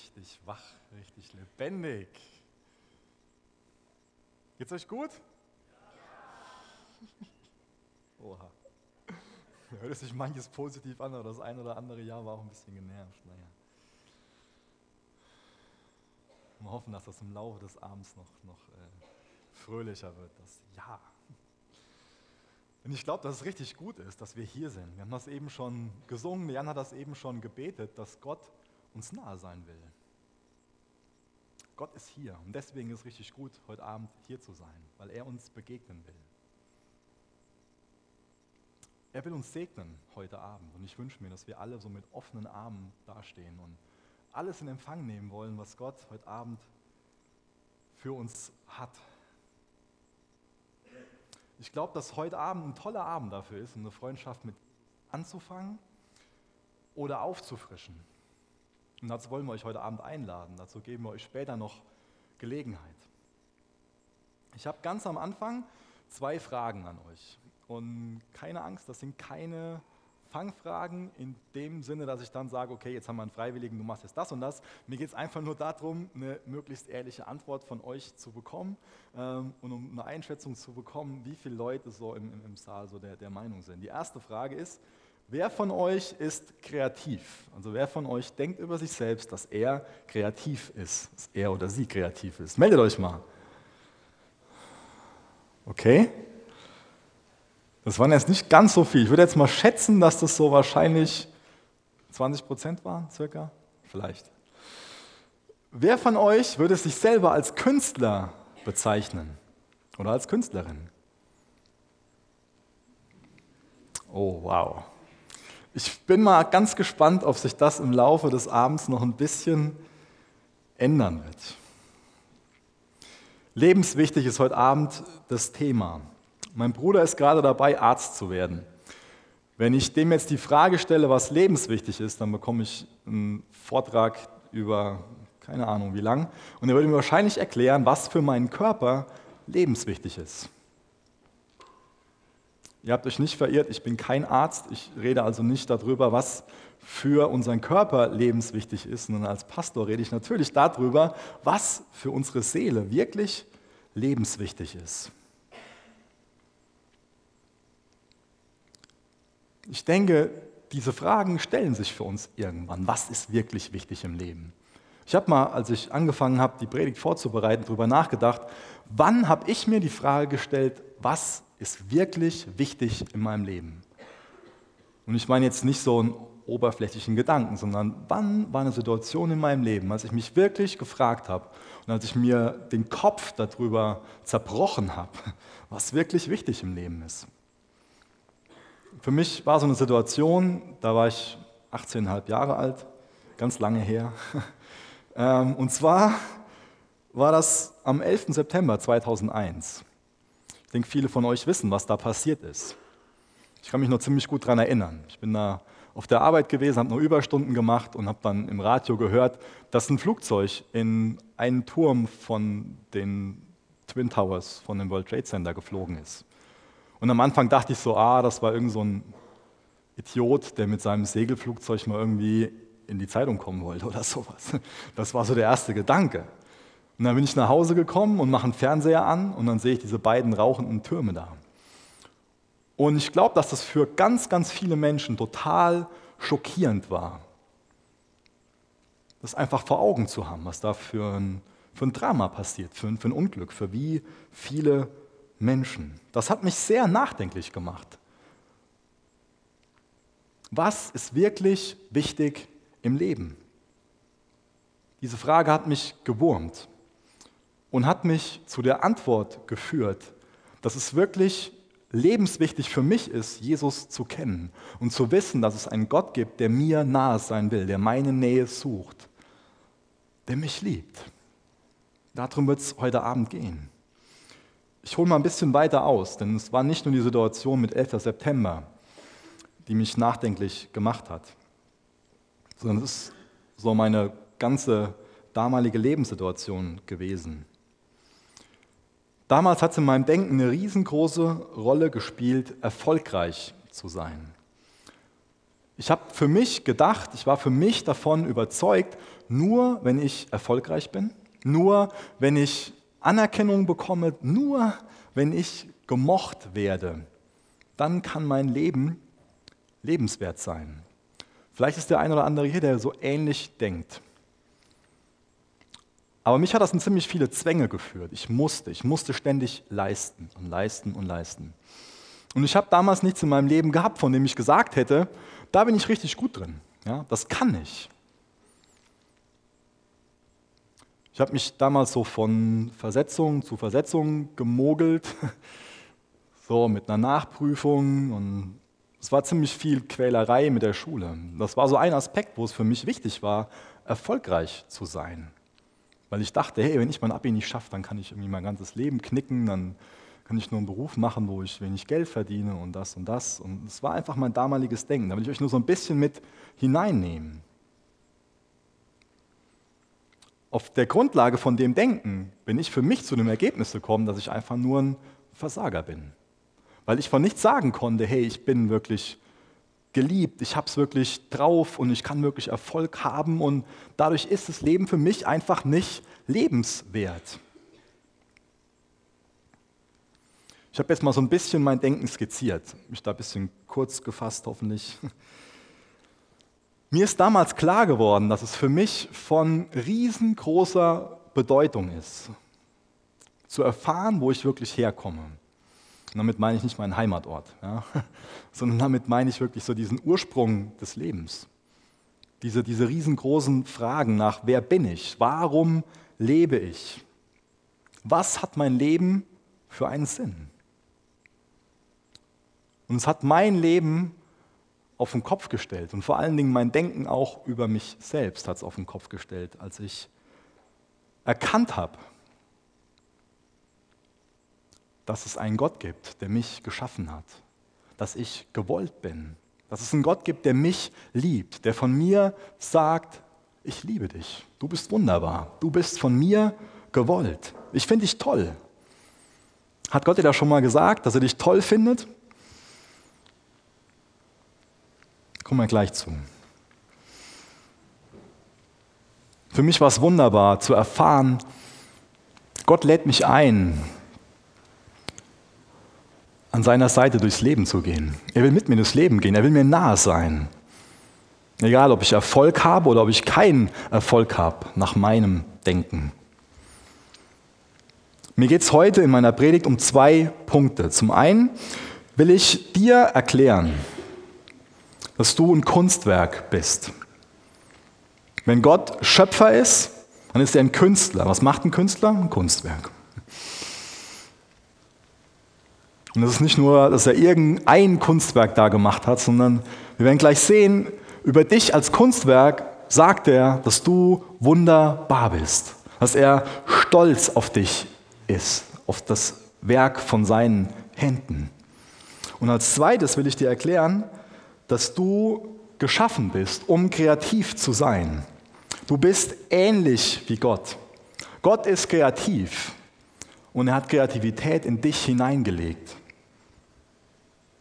richtig wach, richtig lebendig. Geht's euch gut? Oha. Da hört sich manches positiv an, aber das ein oder andere Jahr war auch ein bisschen genervt. Naja. Wir hoffen, dass das im Laufe des Abends noch, noch äh, fröhlicher wird. Das Ja. Und ich glaube, dass es richtig gut ist, dass wir hier sind. Wir haben das eben schon gesungen, Jan hat das eben schon gebetet, dass Gott uns nahe sein will. Gott ist hier und deswegen ist es richtig gut, heute Abend hier zu sein, weil er uns begegnen will. Er will uns segnen heute Abend und ich wünsche mir, dass wir alle so mit offenen Armen dastehen und alles in Empfang nehmen wollen, was Gott heute Abend für uns hat. Ich glaube, dass heute Abend ein toller Abend dafür ist, eine Freundschaft mit anzufangen oder aufzufrischen. Und dazu wollen wir euch heute Abend einladen. Dazu geben wir euch später noch Gelegenheit. Ich habe ganz am Anfang zwei Fragen an euch. Und keine Angst, das sind keine Fangfragen in dem Sinne, dass ich dann sage, okay, jetzt haben wir einen Freiwilligen, du machst jetzt das und das. Mir geht es einfach nur darum, eine möglichst ehrliche Antwort von euch zu bekommen ähm, und um eine Einschätzung zu bekommen, wie viele Leute so im, im, im Saal so der, der Meinung sind. Die erste Frage ist, wer von euch ist kreativ? Also wer von euch denkt über sich selbst, dass er kreativ ist, dass er oder sie kreativ ist? Meldet euch mal. Okay? Das waren jetzt nicht ganz so viel. Ich würde jetzt mal schätzen, dass das so wahrscheinlich 20 Prozent waren, circa. Vielleicht. Wer von euch würde sich selber als Künstler bezeichnen oder als Künstlerin? Oh, wow. Ich bin mal ganz gespannt, ob sich das im Laufe des Abends noch ein bisschen ändern wird. Lebenswichtig ist heute Abend das Thema. Mein Bruder ist gerade dabei, Arzt zu werden. Wenn ich dem jetzt die Frage stelle, was lebenswichtig ist, dann bekomme ich einen Vortrag über keine Ahnung wie lang. Und er würde mir wahrscheinlich erklären, was für meinen Körper lebenswichtig ist. Ihr habt euch nicht verirrt, ich bin kein Arzt. Ich rede also nicht darüber, was für unseren Körper lebenswichtig ist, sondern als Pastor rede ich natürlich darüber, was für unsere Seele wirklich lebenswichtig ist. Ich denke, diese Fragen stellen sich für uns irgendwann. Was ist wirklich wichtig im Leben? Ich habe mal, als ich angefangen habe, die Predigt vorzubereiten, darüber nachgedacht, wann habe ich mir die Frage gestellt, was ist wirklich wichtig in meinem Leben? Und ich meine jetzt nicht so einen oberflächlichen Gedanken, sondern wann war eine Situation in meinem Leben, als ich mich wirklich gefragt habe und als ich mir den Kopf darüber zerbrochen habe, was wirklich wichtig im Leben ist für mich war so eine Situation, da war ich 18,5 Jahre alt, ganz lange her. Ähm, und zwar war das am 11. September 2001. Ich denke, viele von euch wissen, was da passiert ist. Ich kann mich noch ziemlich gut daran erinnern. Ich bin da auf der Arbeit gewesen, habe noch Überstunden gemacht und habe dann im Radio gehört, dass ein Flugzeug in einen Turm von den Twin Towers von dem World Trade Center geflogen ist. Und am Anfang dachte ich so, ah, das war irgend so ein Idiot, der mit seinem Segelflugzeug mal irgendwie in die Zeitung kommen wollte oder sowas. Das war so der erste Gedanke. Und dann bin ich nach Hause gekommen und mache einen Fernseher an und dann sehe ich diese beiden rauchenden Türme da. Und ich glaube, dass das für ganz, ganz viele Menschen total schockierend war. Das einfach vor Augen zu haben, was da für ein, für ein Drama passiert, für ein, für ein Unglück, für wie viele Menschen. Das hat mich sehr nachdenklich gemacht. Was ist wirklich wichtig im Leben? Diese Frage hat mich gewurmt und hat mich zu der Antwort geführt, dass es wirklich lebenswichtig für mich ist, Jesus zu kennen und zu wissen, dass es einen Gott gibt, der mir nahe sein will, der meine Nähe sucht, der mich liebt. Darum wird es heute Abend gehen. Ich hole mal ein bisschen weiter aus, denn es war nicht nur die Situation mit 11. September, die mich nachdenklich gemacht hat, sondern es ist so meine ganze damalige Lebenssituation gewesen. Damals hat es in meinem Denken eine riesengroße Rolle gespielt, erfolgreich zu sein. Ich habe für mich gedacht, ich war für mich davon überzeugt, nur wenn ich erfolgreich bin, nur wenn ich Anerkennung bekomme, nur wenn ich gemocht werde, dann kann mein Leben lebenswert sein. Vielleicht ist der ein oder andere hier, der so ähnlich denkt. Aber mich hat das in ziemlich viele Zwänge geführt. Ich musste, ich musste ständig leisten und leisten und leisten. Und ich habe damals nichts in meinem Leben gehabt, von dem ich gesagt hätte, da bin ich richtig gut drin. Ja, das kann ich. Ich habe mich damals so von Versetzung zu Versetzung gemogelt, so mit einer Nachprüfung und es war ziemlich viel Quälerei mit der Schule. Das war so ein Aspekt, wo es für mich wichtig war, erfolgreich zu sein. Weil ich dachte, hey, wenn ich mein Abi nicht schaffe, dann kann ich irgendwie mein ganzes Leben knicken, dann kann ich nur einen Beruf machen, wo ich wenig Geld verdiene und das und das. Und es war einfach mein damaliges Denken. Da will ich euch nur so ein bisschen mit hineinnehmen. Auf der Grundlage von dem Denken bin ich für mich zu dem Ergebnis gekommen, dass ich einfach nur ein Versager bin. Weil ich von nichts sagen konnte, hey, ich bin wirklich geliebt, ich habe es wirklich drauf und ich kann wirklich Erfolg haben und dadurch ist das Leben für mich einfach nicht lebenswert. Ich habe jetzt mal so ein bisschen mein Denken skizziert, mich da ein bisschen kurz gefasst hoffentlich. Mir ist damals klar geworden, dass es für mich von riesengroßer Bedeutung ist, zu erfahren, wo ich wirklich herkomme. Und damit meine ich nicht meinen Heimatort, ja, sondern damit meine ich wirklich so diesen Ursprung des Lebens. Diese, diese riesengroßen Fragen nach, wer bin ich? Warum lebe ich? Was hat mein Leben für einen Sinn? Und es hat mein Leben auf den Kopf gestellt und vor allen Dingen mein Denken auch über mich selbst hat es auf den Kopf gestellt, als ich erkannt habe, dass es einen Gott gibt, der mich geschaffen hat, dass ich gewollt bin, dass es einen Gott gibt, der mich liebt, der von mir sagt, ich liebe dich, du bist wunderbar, du bist von mir gewollt, ich finde dich toll. Hat Gott dir das schon mal gesagt, dass er dich toll findet? Kommen wir gleich zu. Für mich war es wunderbar zu erfahren, Gott lädt mich ein, an seiner Seite durchs Leben zu gehen. Er will mit mir durchs Leben gehen, er will mir nahe sein. Egal, ob ich Erfolg habe oder ob ich keinen Erfolg habe, nach meinem Denken. Mir geht es heute in meiner Predigt um zwei Punkte. Zum einen will ich dir erklären, dass du ein Kunstwerk bist. Wenn Gott Schöpfer ist, dann ist er ein Künstler. Was macht ein Künstler? Ein Kunstwerk. Und das ist nicht nur, dass er irgendein Kunstwerk da gemacht hat, sondern wir werden gleich sehen, über dich als Kunstwerk sagt er, dass du wunderbar bist, dass er stolz auf dich ist, auf das Werk von seinen Händen. Und als zweites will ich dir erklären, dass du geschaffen bist, um kreativ zu sein. Du bist ähnlich wie Gott. Gott ist kreativ und er hat Kreativität in dich hineingelegt.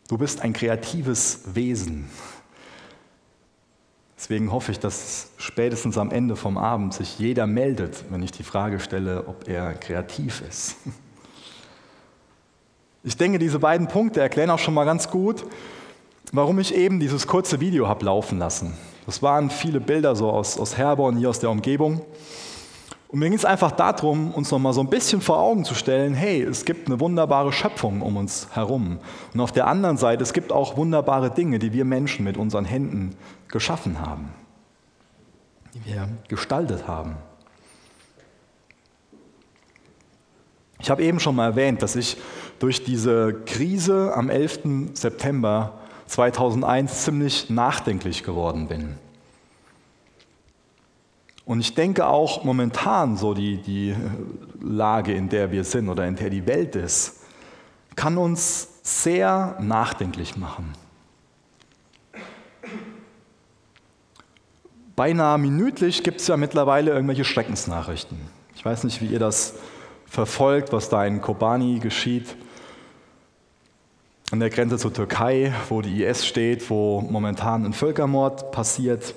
Du bist ein kreatives Wesen. Deswegen hoffe ich, dass spätestens am Ende vom Abend sich jeder meldet, wenn ich die Frage stelle, ob er kreativ ist. Ich denke, diese beiden Punkte erklären auch schon mal ganz gut, warum ich eben dieses kurze Video habe laufen lassen. Das waren viele Bilder so aus, aus Herborn, hier aus der Umgebung. Und mir ging es einfach darum, uns noch mal so ein bisschen vor Augen zu stellen, hey, es gibt eine wunderbare Schöpfung um uns herum. Und auf der anderen Seite, es gibt auch wunderbare Dinge, die wir Menschen mit unseren Händen geschaffen haben, die wir gestaltet haben. Ich habe eben schon mal erwähnt, dass ich durch diese Krise am 11. September 2001 ziemlich nachdenklich geworden bin. Und ich denke auch momentan so die, die Lage, in der wir sind oder in der die Welt ist, kann uns sehr nachdenklich machen. Beinahe minütlich gibt es ja mittlerweile irgendwelche Schreckensnachrichten. Ich weiß nicht, wie ihr das verfolgt, was da in Kobani geschieht. an der Grenze zur Türkei, wo die IS steht, wo momentan ein Völkermord passiert,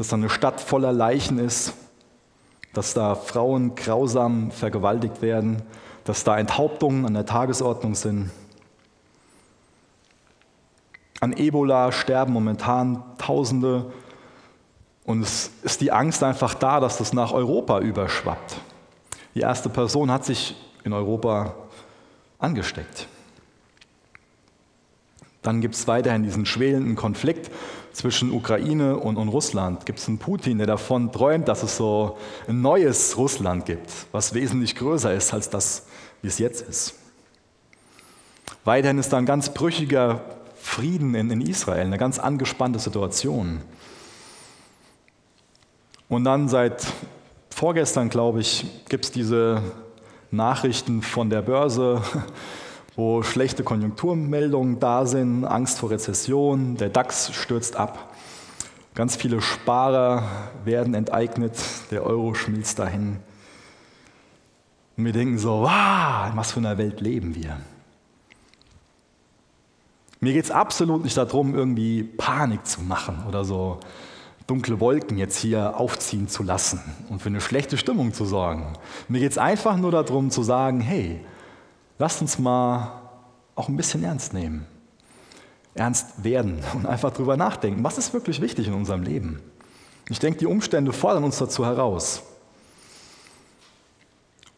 dass da eine Stadt voller Leichen ist, dass da Frauen grausam vergewaltigt werden, dass da Enthauptungen an der Tagesordnung sind. An Ebola sterben momentan Tausende und es ist die Angst einfach da, dass das nach Europa überschwappt. Die erste Person hat sich in Europa angesteckt. Dann gibt es weiterhin diesen schwelenden Konflikt zwischen Ukraine und, und Russland. Gibt es einen Putin, der davon träumt, dass es so ein neues Russland gibt, was wesentlich größer ist als das, wie es jetzt ist. Weiterhin ist da ein ganz brüchiger Frieden in, in Israel, eine ganz angespannte Situation. Und dann seit vorgestern, glaube ich, gibt es diese Nachrichten von der Börse, wo schlechte Konjunkturmeldungen da sind, Angst vor Rezession, der DAX stürzt ab, ganz viele Sparer werden enteignet, der Euro schmilzt dahin. Und wir denken so, wow, in was für einer Welt leben wir? Mir geht es absolut nicht darum, irgendwie Panik zu machen oder so dunkle Wolken jetzt hier aufziehen zu lassen und für eine schlechte Stimmung zu sorgen. Mir geht es einfach nur darum zu sagen, hey, lasst uns mal auch ein bisschen ernst nehmen, ernst werden und einfach drüber nachdenken, was ist wirklich wichtig in unserem Leben. Ich denke, die Umstände fordern uns dazu heraus.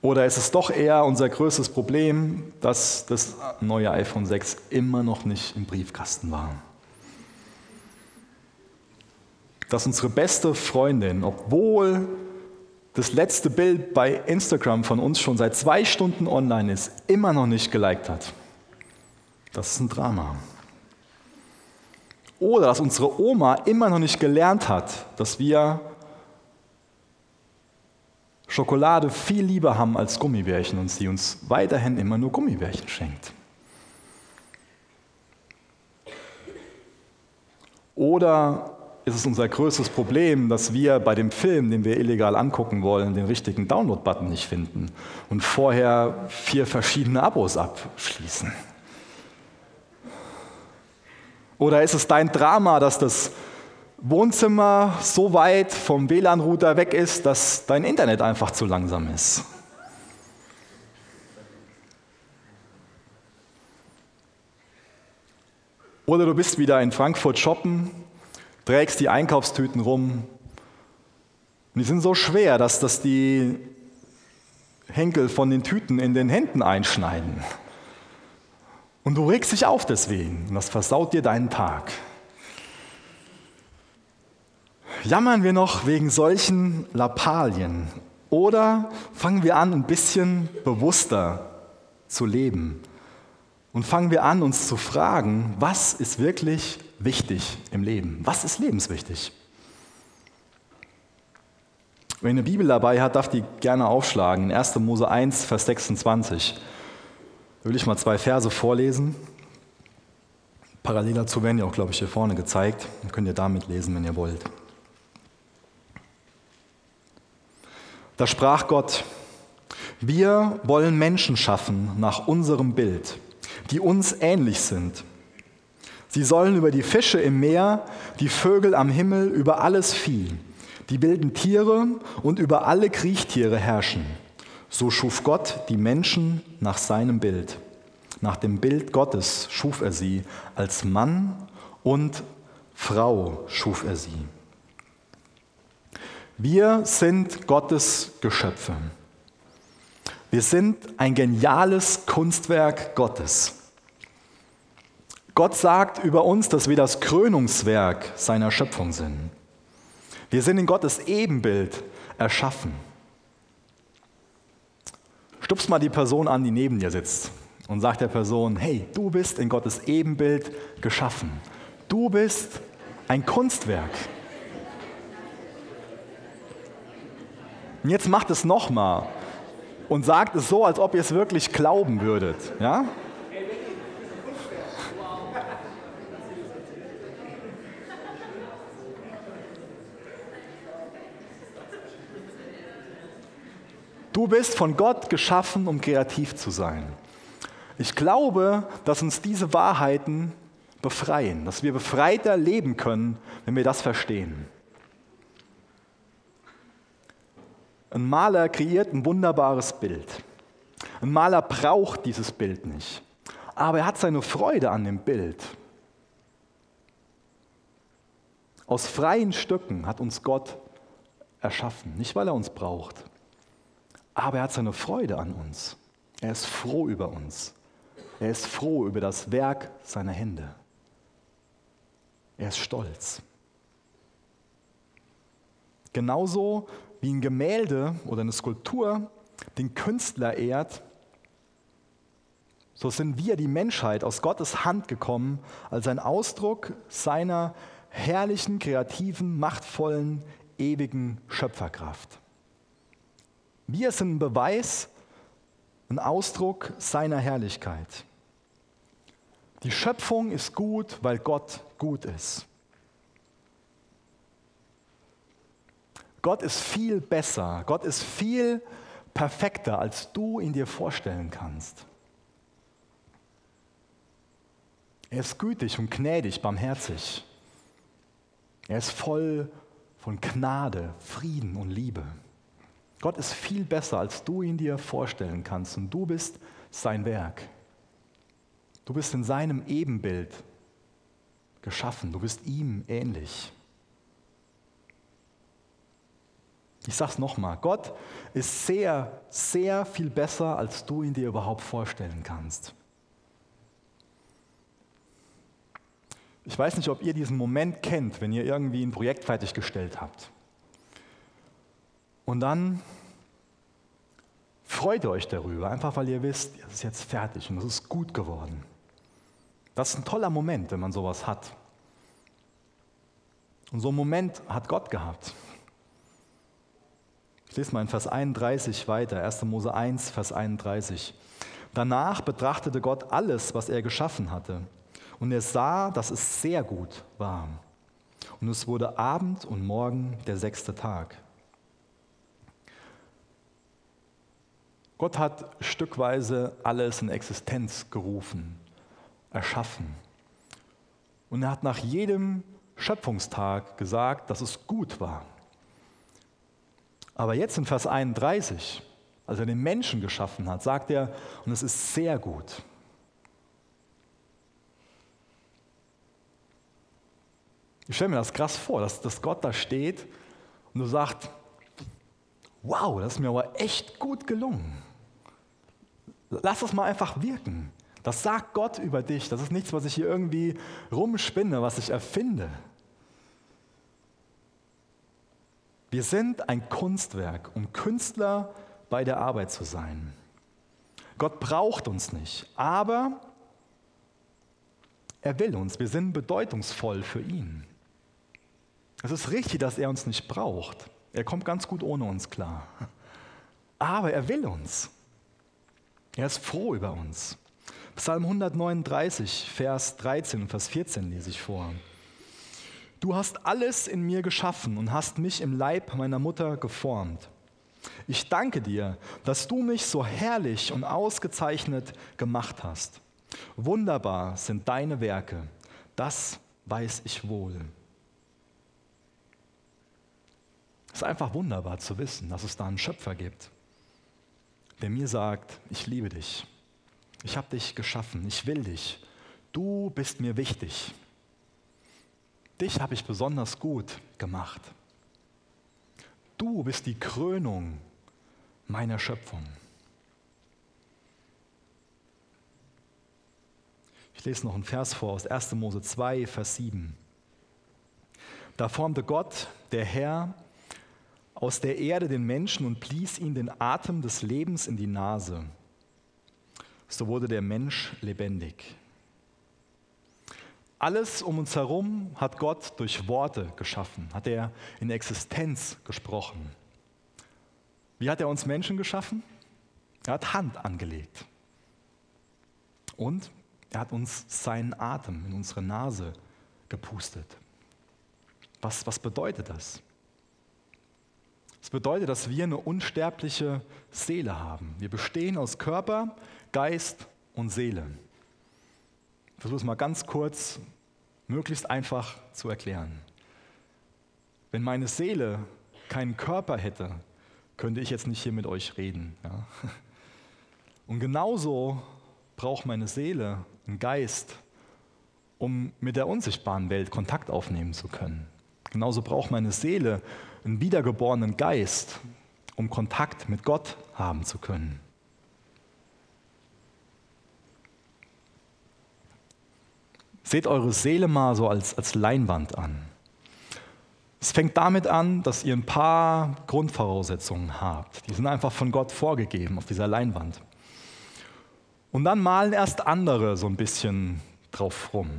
Oder ist es doch eher unser größtes Problem, dass das neue iPhone 6 immer noch nicht im Briefkasten war? Dass unsere beste Freundin, obwohl das letzte Bild bei Instagram von uns schon seit zwei Stunden online ist, immer noch nicht geliked hat. Das ist ein Drama. Oder dass unsere Oma immer noch nicht gelernt hat, dass wir Schokolade viel lieber haben als Gummibärchen und sie uns weiterhin immer nur Gummibärchen schenkt. Oder ist es unser größtes Problem, dass wir bei dem Film, den wir illegal angucken wollen, den richtigen Download-Button nicht finden und vorher vier verschiedene Abos abschließen? Oder ist es dein Drama, dass das Wohnzimmer so weit vom WLAN-Router weg ist, dass dein Internet einfach zu langsam ist. Oder du bist wieder in Frankfurt shoppen, trägst die Einkaufstüten rum und die sind so schwer, dass das die Henkel von den Tüten in den Händen einschneiden. Und du regst dich auf deswegen und das versaut dir deinen Tag. Jammern wir noch wegen solchen Lappalien oder fangen wir an, ein bisschen bewusster zu leben und fangen wir an, uns zu fragen, was ist wirklich wichtig im Leben? Was ist lebenswichtig? Wer eine Bibel dabei hat, darf die gerne aufschlagen. In 1. Mose 1, Vers 26. Da will ich mal zwei Verse vorlesen. Parallel dazu werden ja auch, glaube ich, hier vorne gezeigt. Dann könnt ihr damit lesen, wenn ihr wollt. Da sprach Gott, wir wollen Menschen schaffen nach unserem Bild, die uns ähnlich sind. Sie sollen über die Fische im Meer, die Vögel am Himmel, über alles Vieh, die wilden Tiere und über alle Kriechtiere herrschen. So schuf Gott die Menschen nach seinem Bild. Nach dem Bild Gottes schuf er sie, als Mann und Frau schuf er sie. Wir sind Gottes Geschöpfe. Wir sind ein geniales Kunstwerk Gottes. Gott sagt über uns, dass wir das Krönungswerk seiner Schöpfung sind. Wir sind in Gottes Ebenbild erschaffen. Stupst mal die Person an, die neben dir sitzt und sagt der Person, hey, du bist in Gottes Ebenbild geschaffen. Du bist ein Kunstwerk. Und jetzt macht es nochmal und sagt es so, als ob ihr es wirklich glauben würdet. Ja? Du bist von Gott geschaffen, um kreativ zu sein. Ich glaube, dass uns diese Wahrheiten befreien, dass wir befreiter leben können, wenn wir das verstehen. Ein Maler kreiert ein wunderbares Bild. Ein Maler braucht dieses Bild nicht, aber er hat seine Freude an dem Bild. Aus freien Stücken hat uns Gott erschaffen, nicht weil er uns braucht, aber er hat seine Freude an uns. Er ist froh über uns. Er ist froh über das Werk seiner Hände. Er ist stolz. Genauso wie ein Gemälde oder eine Skulptur den Künstler ehrt, so sind wir, die Menschheit, aus Gottes Hand gekommen als ein Ausdruck seiner herrlichen, kreativen, machtvollen, ewigen Schöpferkraft. Wir sind ein Beweis, ein Ausdruck seiner Herrlichkeit. Die Schöpfung ist gut, weil Gott gut ist. Gott ist viel besser, Gott ist viel perfekter, als du ihn dir vorstellen kannst. Er ist gütig und gnädig, barmherzig. Er ist voll von Gnade, Frieden und Liebe. Gott ist viel besser, als du ihn dir vorstellen kannst und du bist sein Werk. Du bist in seinem Ebenbild geschaffen, du bist ihm ähnlich. Ich sage es nochmal, Gott ist sehr, sehr viel besser, als du ihn dir überhaupt vorstellen kannst. Ich weiß nicht, ob ihr diesen Moment kennt, wenn ihr irgendwie ein Projekt fertiggestellt habt. Und dann freut ihr euch darüber, einfach weil ihr wisst, es ist jetzt fertig und es ist gut geworden. Das ist ein toller Moment, wenn man sowas hat. Und so einen Moment hat Gott gehabt. Ich lese mal in Vers 31 weiter, 1. Mose 1, Vers 31. Danach betrachtete Gott alles, was er geschaffen hatte. Und er sah, dass es sehr gut war. Und es wurde Abend und Morgen der sechste Tag. Gott hat stückweise alles in Existenz gerufen, erschaffen. Und er hat nach jedem Schöpfungstag gesagt, dass es gut war. Aber jetzt in Vers 31, als er den Menschen geschaffen hat, sagt er, und es ist sehr gut. Ich stelle mir das krass vor, dass, dass Gott da steht und du sagst, wow, das ist mir aber echt gut gelungen. Lass das mal einfach wirken. Das sagt Gott über dich. Das ist nichts, was ich hier irgendwie rumspinne, was ich erfinde. Wir sind ein Kunstwerk, um Künstler bei der Arbeit zu sein. Gott braucht uns nicht, aber er will uns. Wir sind bedeutungsvoll für ihn. Es ist richtig, dass er uns nicht braucht. Er kommt ganz gut ohne uns klar. Aber er will uns. Er ist froh über uns. Psalm 139, Vers 13 und Vers 14 lese ich vor. Du hast alles in mir geschaffen und hast mich im Leib meiner Mutter geformt. Ich danke dir, dass du mich so herrlich und ausgezeichnet gemacht hast. Wunderbar sind deine Werke, das weiß ich wohl. Es ist einfach wunderbar zu wissen, dass es da einen Schöpfer gibt, der mir sagt, ich liebe dich, ich habe dich geschaffen, ich will dich, du bist mir wichtig dich habe ich besonders gut gemacht. Du bist die Krönung meiner Schöpfung. Ich lese noch einen Vers vor aus 1. Mose 2, Vers 7. Da formte Gott, der Herr, aus der Erde den Menschen und blies ihm den Atem des Lebens in die Nase. So wurde der Mensch lebendig. Alles um uns herum hat Gott durch Worte geschaffen, hat er in Existenz gesprochen. Wie hat er uns Menschen geschaffen? Er hat Hand angelegt. Und er hat uns seinen Atem in unsere Nase gepustet. Was, was bedeutet das? Es das bedeutet, dass wir eine unsterbliche Seele haben. Wir bestehen aus Körper, Geist und Seele. Versuche es mal ganz kurz, möglichst einfach zu erklären. Wenn meine Seele keinen Körper hätte, könnte ich jetzt nicht hier mit euch reden. Ja? Und genauso braucht meine Seele einen Geist, um mit der unsichtbaren Welt Kontakt aufnehmen zu können. Genauso braucht meine Seele einen wiedergeborenen Geist, um Kontakt mit Gott haben zu können. Seht eure Seele mal so als, als Leinwand an. Es fängt damit an, dass ihr ein paar Grundvoraussetzungen habt. Die sind einfach von Gott vorgegeben auf dieser Leinwand. Und dann malen erst andere so ein bisschen drauf rum.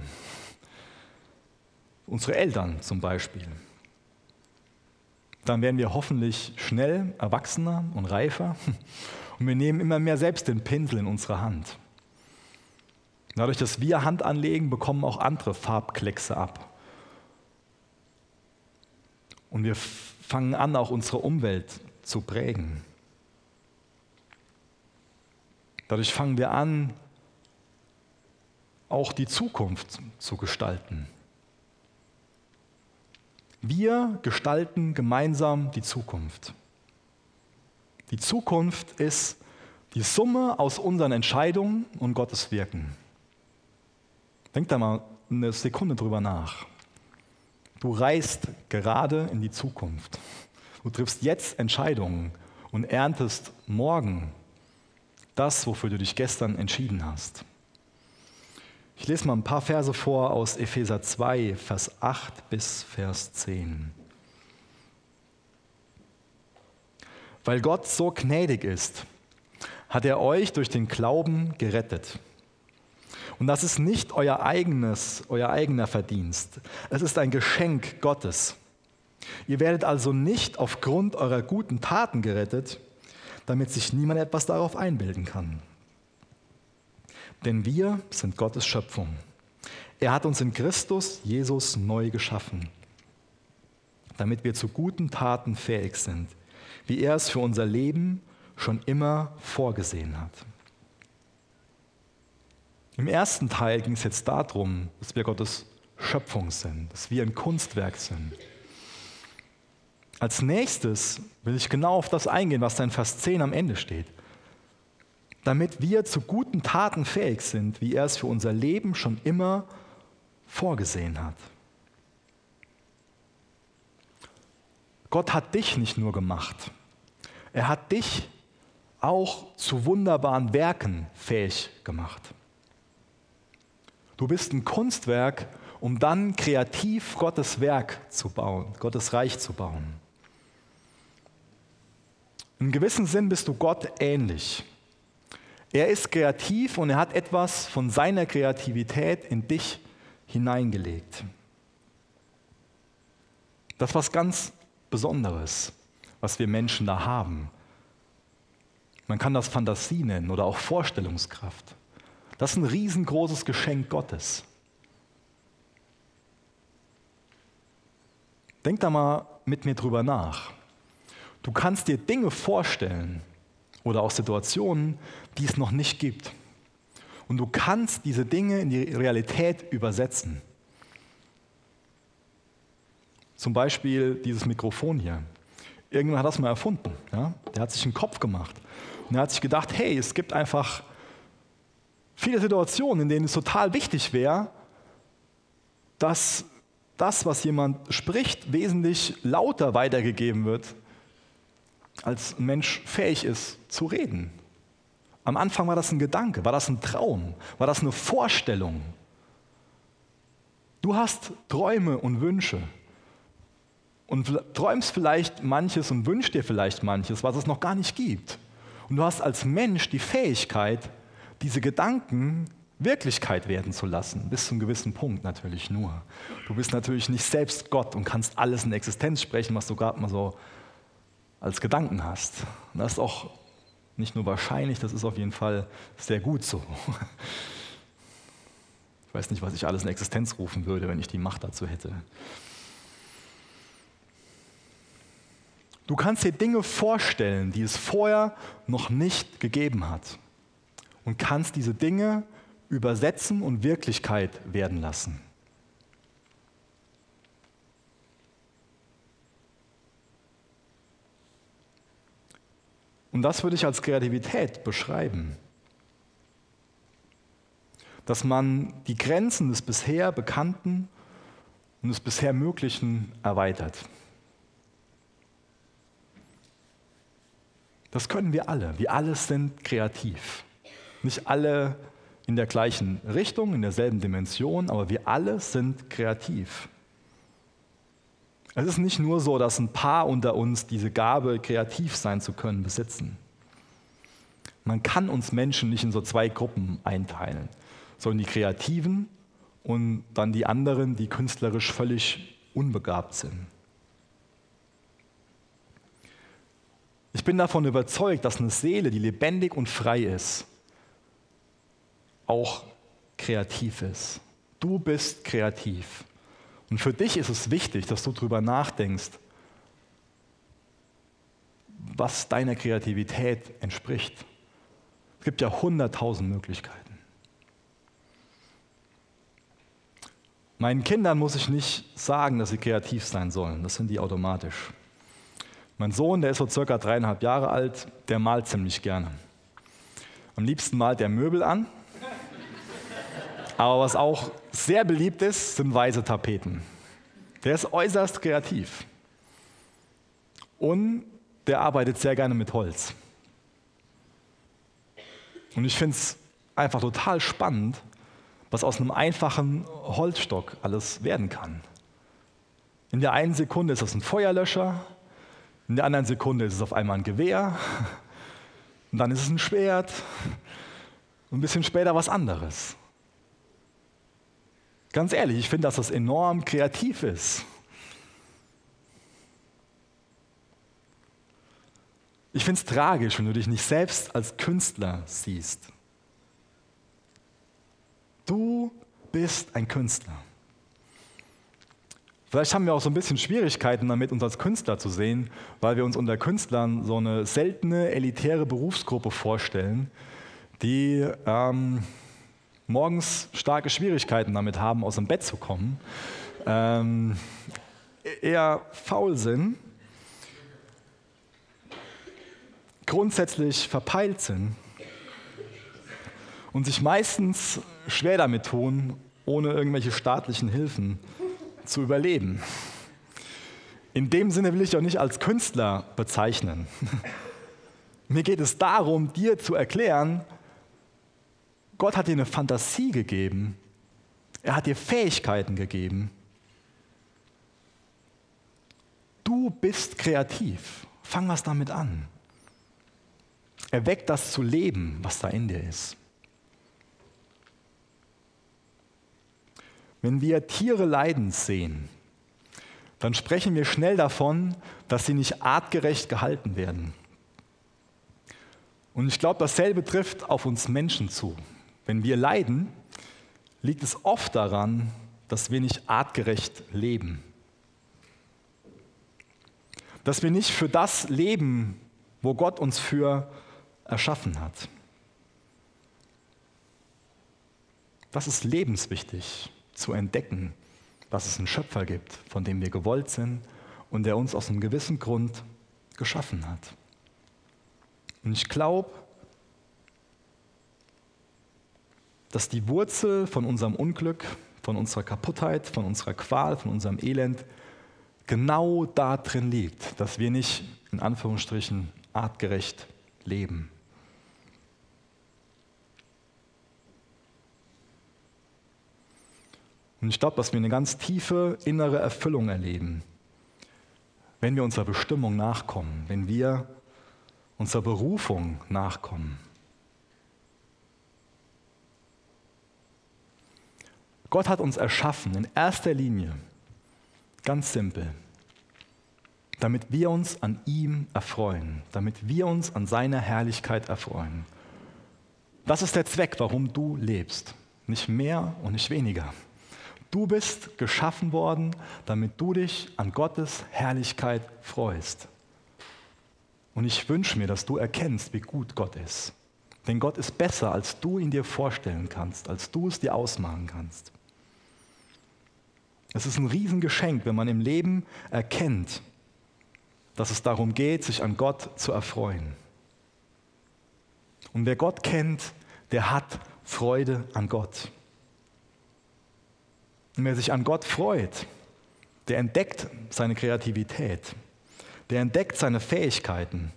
Unsere Eltern zum Beispiel. Dann werden wir hoffentlich schnell erwachsener und reifer und wir nehmen immer mehr selbst den Pinsel in unsere Hand. Dadurch, dass wir Hand anlegen, bekommen auch andere Farbkleckse ab. Und wir fangen an, auch unsere Umwelt zu prägen. Dadurch fangen wir an, auch die Zukunft zu gestalten. Wir gestalten gemeinsam die Zukunft. Die Zukunft ist die Summe aus unseren Entscheidungen und Gottes Wirken. Denk da mal eine Sekunde drüber nach. Du reist gerade in die Zukunft. Du triffst jetzt Entscheidungen und erntest morgen das, wofür du dich gestern entschieden hast. Ich lese mal ein paar Verse vor aus Epheser 2, Vers 8 bis Vers 10. Weil Gott so gnädig ist, hat er euch durch den Glauben gerettet. Und das ist nicht euer eigenes, euer eigener Verdienst. Es ist ein Geschenk Gottes. Ihr werdet also nicht aufgrund eurer guten Taten gerettet, damit sich niemand etwas darauf einbilden kann. Denn wir sind Gottes Schöpfung. Er hat uns in Christus Jesus neu geschaffen, damit wir zu guten Taten fähig sind, wie er es für unser Leben schon immer vorgesehen hat. Im ersten Teil ging es jetzt darum, dass wir Gottes Schöpfung sind, dass wir ein Kunstwerk sind. Als nächstes will ich genau auf das eingehen, was da in Vers 10 am Ende steht. Damit wir zu guten Taten fähig sind, wie er es für unser Leben schon immer vorgesehen hat. Gott hat dich nicht nur gemacht, er hat dich auch zu wunderbaren Werken fähig gemacht. Du bist ein Kunstwerk, um dann kreativ Gottes Werk zu bauen, Gottes Reich zu bauen. Im gewissen Sinn bist du Gott ähnlich. Er ist kreativ und er hat etwas von seiner Kreativität in dich hineingelegt. Das ist was ganz Besonderes, was wir Menschen da haben. Man kann das Fantasie nennen oder auch Vorstellungskraft. Das ist ein riesengroßes Geschenk Gottes. Denk da mal mit mir drüber nach. Du kannst dir Dinge vorstellen oder auch Situationen, die es noch nicht gibt. Und du kannst diese Dinge in die Realität übersetzen. Zum Beispiel dieses Mikrofon hier. Irgendwann hat das mal erfunden. Ja? Der hat sich einen Kopf gemacht. Und er hat sich gedacht, hey, es gibt einfach viele Situationen, in denen es total wichtig wäre, dass das, was jemand spricht, wesentlich lauter weitergegeben wird, als ein Mensch fähig ist zu reden. Am Anfang war das ein Gedanke, war das ein Traum, war das eine Vorstellung. Du hast Träume und Wünsche und träumst vielleicht manches und wünschst dir vielleicht manches, was es noch gar nicht gibt. Und du hast als Mensch die Fähigkeit, diese Gedanken Wirklichkeit werden zu lassen, bis zu einem gewissen Punkt natürlich nur. Du bist natürlich nicht selbst Gott und kannst alles in Existenz sprechen, was du gerade mal so als Gedanken hast. Und das ist auch nicht nur wahrscheinlich, das ist auf jeden Fall sehr gut so. Ich weiß nicht, was ich alles in Existenz rufen würde, wenn ich die Macht dazu hätte. Du kannst dir Dinge vorstellen, die es vorher noch nicht gegeben hat. Und kannst diese Dinge übersetzen und Wirklichkeit werden lassen. Und das würde ich als Kreativität beschreiben. Dass man die Grenzen des bisher Bekannten und des bisher Möglichen erweitert. Das können wir alle. Wir alle sind kreativ. Nicht alle in der gleichen Richtung, in derselben Dimension, aber wir alle sind kreativ. Es ist nicht nur so, dass ein paar unter uns diese Gabe, kreativ sein zu können, besitzen. Man kann uns Menschen nicht in so zwei Gruppen einteilen, sondern die Kreativen und dann die anderen, die künstlerisch völlig unbegabt sind. Ich bin davon überzeugt, dass eine Seele, die lebendig und frei ist, auch kreativ ist. Du bist kreativ. Und für dich ist es wichtig, dass du darüber nachdenkst, was deiner Kreativität entspricht. Es gibt ja hunderttausend Möglichkeiten. Meinen Kindern muss ich nicht sagen, dass sie kreativ sein sollen. Das sind die automatisch. Mein Sohn, der ist so circa dreieinhalb Jahre alt, der malt ziemlich gerne. Am liebsten malt er Möbel an. Aber was auch sehr beliebt ist, sind weiße Tapeten. Der ist äußerst kreativ. Und der arbeitet sehr gerne mit Holz. Und ich finde es einfach total spannend, was aus einem einfachen Holzstock alles werden kann. In der einen Sekunde ist das ein Feuerlöscher, in der anderen Sekunde ist es auf einmal ein Gewehr. Und dann ist es ein Schwert. Und ein bisschen später was anderes. Ganz ehrlich, ich finde, dass das enorm kreativ ist. Ich finde es tragisch, wenn du dich nicht selbst als Künstler siehst. Du bist ein Künstler. Vielleicht haben wir auch so ein bisschen Schwierigkeiten damit, uns als Künstler zu sehen, weil wir uns unter Künstlern so eine seltene, elitäre Berufsgruppe vorstellen, die ähm, morgens starke Schwierigkeiten damit haben, aus dem Bett zu kommen, ähm, eher faul sind, grundsätzlich verpeilt sind und sich meistens schwer damit tun, ohne irgendwelche staatlichen Hilfen zu überleben. In dem Sinne will ich auch nicht als Künstler bezeichnen. Mir geht es darum, dir zu erklären, Gott hat dir eine Fantasie gegeben. Er hat dir Fähigkeiten gegeben. Du bist kreativ. Fang was damit an. Erweck das zu leben, was da in dir ist. Wenn wir Tiere leiden sehen, dann sprechen wir schnell davon, dass sie nicht artgerecht gehalten werden. Und ich glaube, dasselbe trifft auf uns Menschen zu. Wenn wir leiden, liegt es oft daran, dass wir nicht artgerecht leben. Dass wir nicht für das leben, wo Gott uns für erschaffen hat. Das ist lebenswichtig zu entdecken, dass es einen Schöpfer gibt, von dem wir gewollt sind und der uns aus einem gewissen Grund geschaffen hat. Und ich glaube, dass die Wurzel von unserem Unglück, von unserer Kaputtheit, von unserer Qual, von unserem Elend genau da drin liegt, dass wir nicht in Anführungsstrichen artgerecht leben. Und ich glaube, dass wir eine ganz tiefe innere Erfüllung erleben, wenn wir unserer Bestimmung nachkommen, wenn wir unserer Berufung nachkommen. Gott hat uns erschaffen in erster Linie, ganz simpel, damit wir uns an ihm erfreuen, damit wir uns an seiner Herrlichkeit erfreuen. Das ist der Zweck, warum du lebst. Nicht mehr und nicht weniger. Du bist geschaffen worden, damit du dich an Gottes Herrlichkeit freust. Und ich wünsche mir, dass du erkennst, wie gut Gott ist, Denn Gott ist besser, als du ihn dir vorstellen kannst, als du es dir ausmalen kannst. Es ist ein Riesengeschenk, wenn man im Leben erkennt, dass es darum geht, sich an Gott zu erfreuen. Und wer Gott kennt, der hat Freude an Gott. Und wer sich an Gott freut, der entdeckt seine Kreativität, der entdeckt seine Fähigkeiten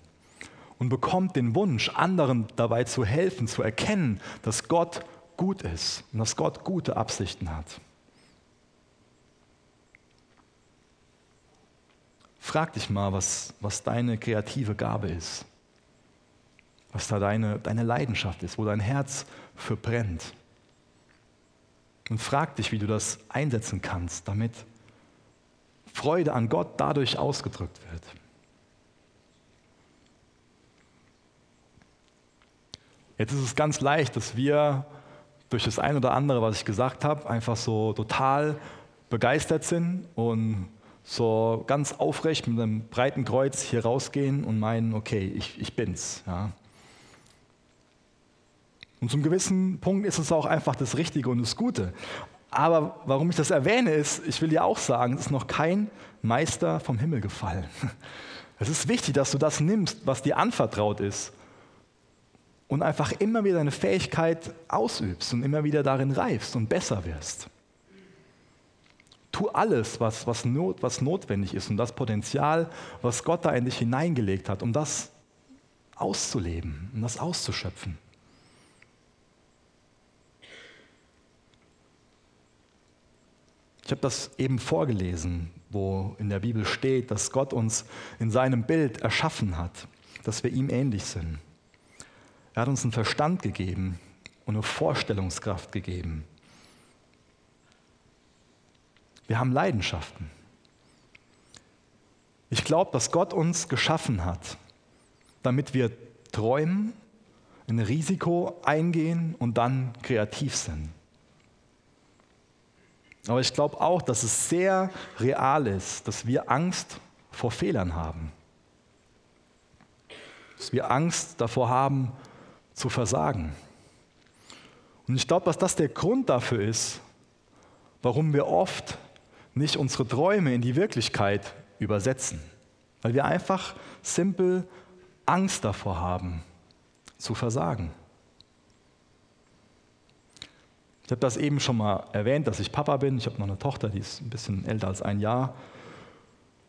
und bekommt den Wunsch, anderen dabei zu helfen, zu erkennen, dass Gott gut ist und dass Gott gute Absichten hat. Frag dich mal, was, was deine kreative Gabe ist, was da deine, deine Leidenschaft ist, wo dein Herz für brennt. Und frag dich, wie du das einsetzen kannst, damit Freude an Gott dadurch ausgedrückt wird. Jetzt ist es ganz leicht, dass wir durch das eine oder andere, was ich gesagt habe, einfach so total begeistert sind und so ganz aufrecht mit einem breiten Kreuz hier rausgehen und meinen, okay, ich, ich bin's. Ja. Und zum gewissen Punkt ist es auch einfach das Richtige und das Gute. Aber warum ich das erwähne, ist, ich will dir auch sagen, es ist noch kein Meister vom Himmel gefallen. Es ist wichtig, dass du das nimmst, was dir anvertraut ist und einfach immer wieder deine Fähigkeit ausübst und immer wieder darin reifst und besser wirst. Tu alles, was, was, not, was notwendig ist und das Potenzial, was Gott da in dich hineingelegt hat, um das auszuleben, um das auszuschöpfen. Ich habe das eben vorgelesen, wo in der Bibel steht, dass Gott uns in seinem Bild erschaffen hat, dass wir ihm ähnlich sind. Er hat uns einen Verstand gegeben und eine Vorstellungskraft gegeben. Wir haben Leidenschaften. Ich glaube, dass Gott uns geschaffen hat, damit wir träumen, ein Risiko eingehen und dann kreativ sind. Aber ich glaube auch, dass es sehr real ist, dass wir Angst vor Fehlern haben. Dass wir Angst davor haben, zu versagen. Und ich glaube, dass das der Grund dafür ist, warum wir oft nicht unsere Träume in die Wirklichkeit übersetzen. Weil wir einfach simpel Angst davor haben, zu versagen. Ich habe das eben schon mal erwähnt, dass ich Papa bin. Ich habe noch eine Tochter, die ist ein bisschen älter als ein Jahr.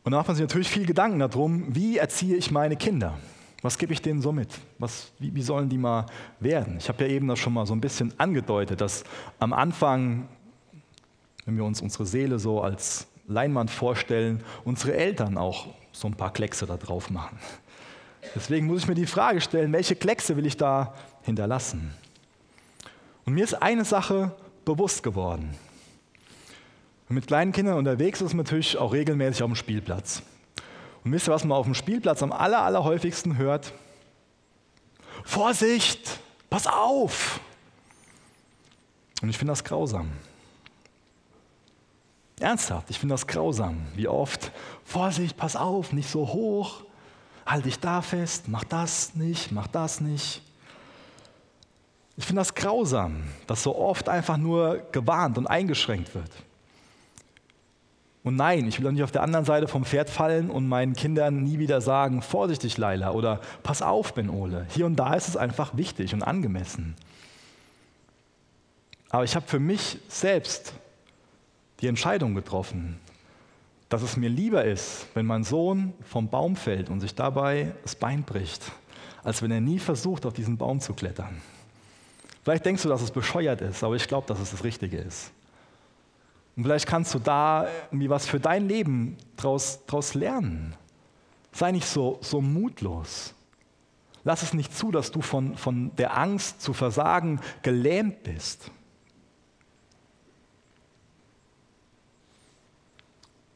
Und da macht man sich natürlich viel Gedanken darum, wie erziehe ich meine Kinder? Was gebe ich denen so mit? Was, wie, wie sollen die mal werden? Ich habe ja eben das schon mal so ein bisschen angedeutet, dass am Anfang, wenn wir uns unsere Seele so als Leinwand vorstellen, unsere Eltern auch so ein paar Kleckse da drauf machen. Deswegen muss ich mir die Frage stellen, welche Kleckse will ich da hinterlassen? Und mir ist eine Sache bewusst geworden. Und mit kleinen Kindern unterwegs ist man natürlich auch regelmäßig auf dem Spielplatz. Und wisst ihr, was man auf dem Spielplatz am aller, aller häufigsten hört? Vorsicht, pass auf! Und ich finde das grausam. Ernsthaft, ich finde das grausam. Wie oft, Vorsicht, pass auf, nicht so hoch, halt dich da fest, mach das nicht, mach das nicht. Ich finde das grausam, dass so oft einfach nur gewarnt und eingeschränkt wird. Und nein, ich will auch nicht auf der anderen Seite vom Pferd fallen und meinen Kindern nie wieder sagen, vorsichtig Leila oder pass auf Ben Ole. Hier und da ist es einfach wichtig und angemessen. Aber ich habe für mich selbst die Entscheidung getroffen, dass es mir lieber ist, wenn mein Sohn vom Baum fällt und sich dabei das Bein bricht, als wenn er nie versucht, auf diesen Baum zu klettern. Vielleicht denkst du, dass es bescheuert ist, aber ich glaube, dass es das Richtige ist. Und vielleicht kannst du da irgendwie was für dein Leben draus, draus lernen. Sei nicht so, so mutlos. Lass es nicht zu, dass du von, von der Angst zu versagen gelähmt bist.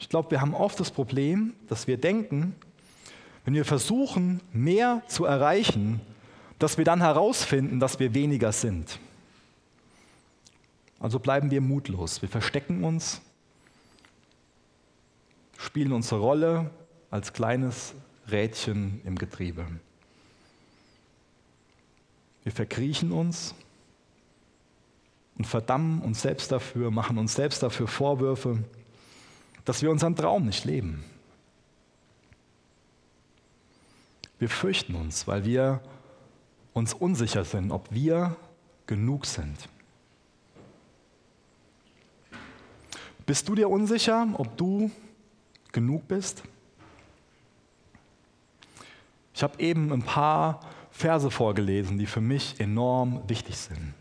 Ich glaube, wir haben oft das Problem, dass wir denken, wenn wir versuchen, mehr zu erreichen, dass wir dann herausfinden, dass wir weniger sind. Also bleiben wir mutlos. Wir verstecken uns, spielen unsere Rolle als kleines Rädchen im Getriebe. Wir verkriechen uns und verdammen uns selbst dafür, machen uns selbst dafür Vorwürfe, dass wir unseren Traum nicht leben. Wir fürchten uns, weil wir uns unsicher sind, ob wir genug sind. Bist du dir unsicher, ob du genug bist? Ich habe eben ein paar Verse vorgelesen, die für mich enorm wichtig sind.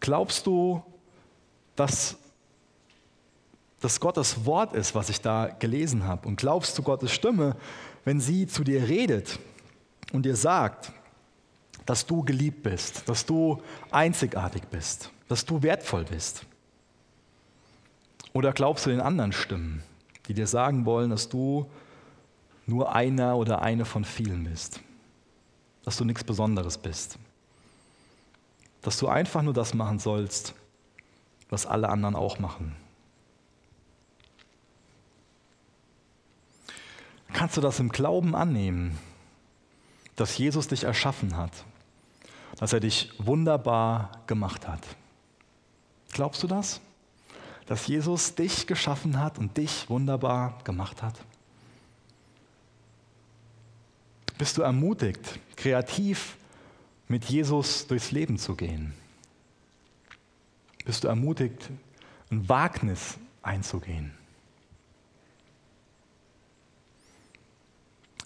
Glaubst du, dass das Gottes Wort ist, was ich da gelesen habe? Und glaubst du Gottes Stimme, wenn sie zu dir redet und dir sagt, dass du geliebt bist, dass du einzigartig bist, dass du wertvoll bist? Oder glaubst du den anderen Stimmen, die dir sagen wollen, dass du nur einer oder eine von vielen bist, dass du nichts Besonderes bist, dass du einfach nur das machen sollst, was alle anderen auch machen? Kannst du das im Glauben annehmen, dass Jesus dich erschaffen hat, dass er dich wunderbar gemacht hat? Glaubst du das? Dass Jesus dich geschaffen hat und dich wunderbar gemacht hat? Bist du ermutigt, kreativ mit Jesus durchs Leben zu gehen? Bist du ermutigt, ein Wagnis einzugehen?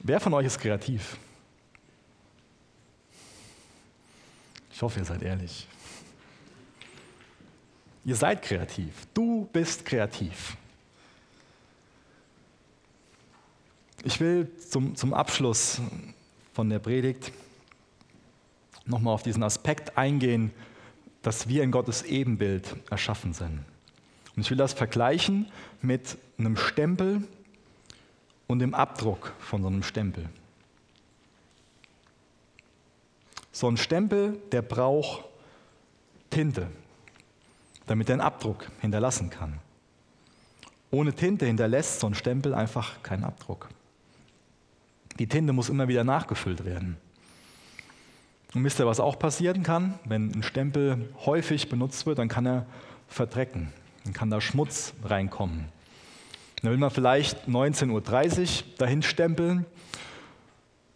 Wer von euch ist kreativ? Ich hoffe, ihr seid ehrlich. Ihr seid kreativ. Du bist kreativ. Ich will zum, zum Abschluss von der Predigt nochmal auf diesen Aspekt eingehen, dass wir in Gottes Ebenbild erschaffen sind. Und ich will das vergleichen mit einem Stempel, und dem Abdruck von so einem Stempel. So ein Stempel, der braucht Tinte, damit er einen Abdruck hinterlassen kann. Ohne Tinte hinterlässt so ein Stempel einfach keinen Abdruck. Die Tinte muss immer wieder nachgefüllt werden. Und wisst ihr, was auch passieren kann? Wenn ein Stempel häufig benutzt wird, dann kann er verdrecken. Dann kann da Schmutz reinkommen. Dann will man vielleicht 19.30 Uhr dahin stempeln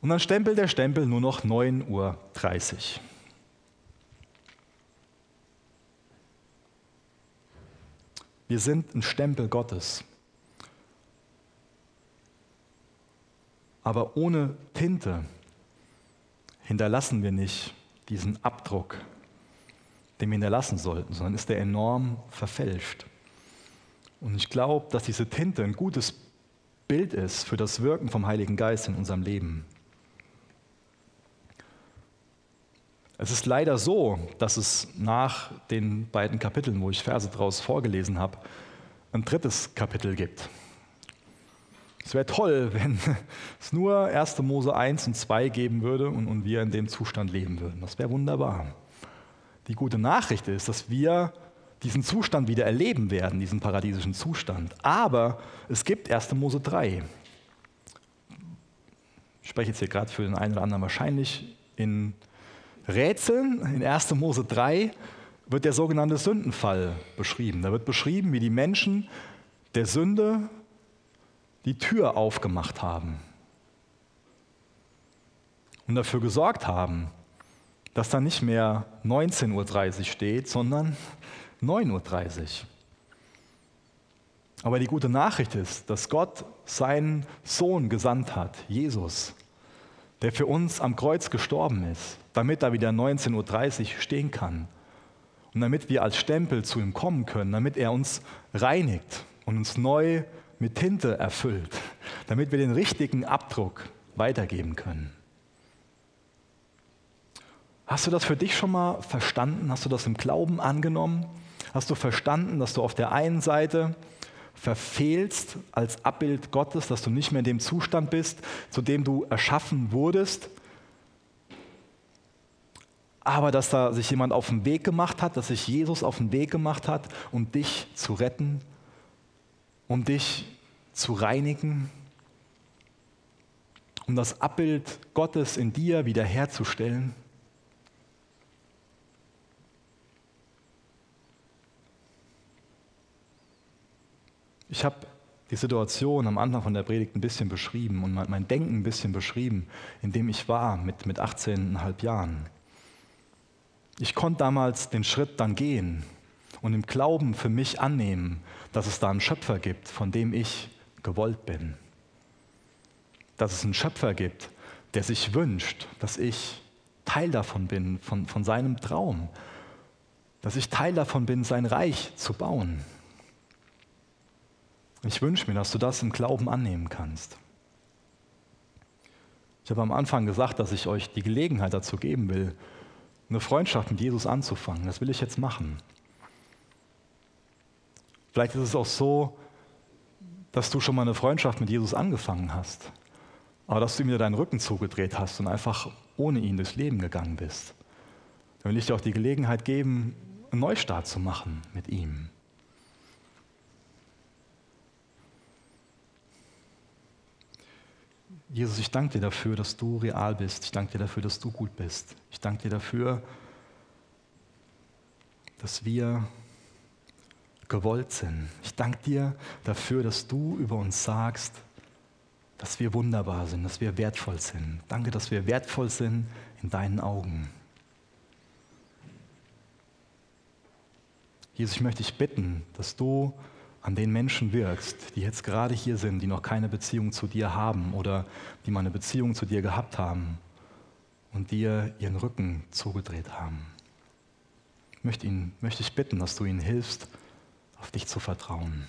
und dann stempelt der Stempel nur noch 9.30 Uhr. Wir sind ein Stempel Gottes. Aber ohne Tinte hinterlassen wir nicht diesen Abdruck, den wir hinterlassen sollten, sondern ist der enorm verfälscht. Und ich glaube, dass diese Tinte ein gutes Bild ist für das Wirken vom Heiligen Geist in unserem Leben. Es ist leider so, dass es nach den beiden Kapiteln, wo ich Verse daraus vorgelesen habe, ein drittes Kapitel gibt. Es wäre toll, wenn es nur 1. Mose 1 und 2 geben würde und, und wir in dem Zustand leben würden. Das wäre wunderbar. Die gute Nachricht ist, dass wir diesen Zustand wieder erleben werden, diesen paradiesischen Zustand. Aber es gibt 1. Mose 3. Ich spreche jetzt hier gerade für den einen oder anderen wahrscheinlich in Rätseln. In 1. Mose 3 wird der sogenannte Sündenfall beschrieben. Da wird beschrieben, wie die Menschen der Sünde die Tür aufgemacht haben und dafür gesorgt haben, dass da nicht mehr 19.30 Uhr steht, sondern 9.30 Uhr. Aber die gute Nachricht ist, dass Gott seinen Sohn gesandt hat, Jesus, der für uns am Kreuz gestorben ist, damit er wieder 19.30 Uhr stehen kann. Und damit wir als Stempel zu ihm kommen können, damit er uns reinigt und uns neu mit Tinte erfüllt, damit wir den richtigen Abdruck weitergeben können. Hast du das für dich schon mal verstanden? Hast du das im Glauben angenommen? Hast du verstanden, dass du auf der einen Seite verfehlst als Abbild Gottes, dass du nicht mehr in dem Zustand bist, zu dem du erschaffen wurdest, aber dass da sich jemand auf den Weg gemacht hat, dass sich Jesus auf den Weg gemacht hat, um dich zu retten, um dich zu reinigen, um das Abbild Gottes in dir wiederherzustellen? Ich habe die Situation am Anfang von der Predigt ein bisschen beschrieben und mein Denken ein bisschen beschrieben, in dem ich war mit, mit 18,5 Jahren. Ich konnte damals den Schritt dann gehen und im Glauben für mich annehmen, dass es da einen Schöpfer gibt, von dem ich gewollt bin. Dass es einen Schöpfer gibt, der sich wünscht, dass ich Teil davon bin, von, von seinem Traum. Dass ich Teil davon bin, sein Reich zu bauen. Ich wünsche mir, dass du das im Glauben annehmen kannst. Ich habe am Anfang gesagt, dass ich euch die Gelegenheit dazu geben will, eine Freundschaft mit Jesus anzufangen. Das will ich jetzt machen. Vielleicht ist es auch so, dass du schon mal eine Freundschaft mit Jesus angefangen hast, aber dass du ihm wieder deinen Rücken zugedreht hast und einfach ohne ihn durchs Leben gegangen bist. Dann will ich dir auch die Gelegenheit geben, einen Neustart zu machen mit ihm. Jesus, ich danke dir dafür, dass du real bist. Ich danke dir dafür, dass du gut bist. Ich danke dir dafür, dass wir gewollt sind. Ich danke dir dafür, dass du über uns sagst, dass wir wunderbar sind, dass wir wertvoll sind. Danke, dass wir wertvoll sind in deinen Augen. Jesus, ich möchte dich bitten, dass du an den Menschen wirkst, die jetzt gerade hier sind, die noch keine Beziehung zu dir haben oder die mal eine Beziehung zu dir gehabt haben und dir ihren Rücken zugedreht haben. Möchte, ihn, möchte ich bitten, dass du ihnen hilfst, auf dich zu vertrauen.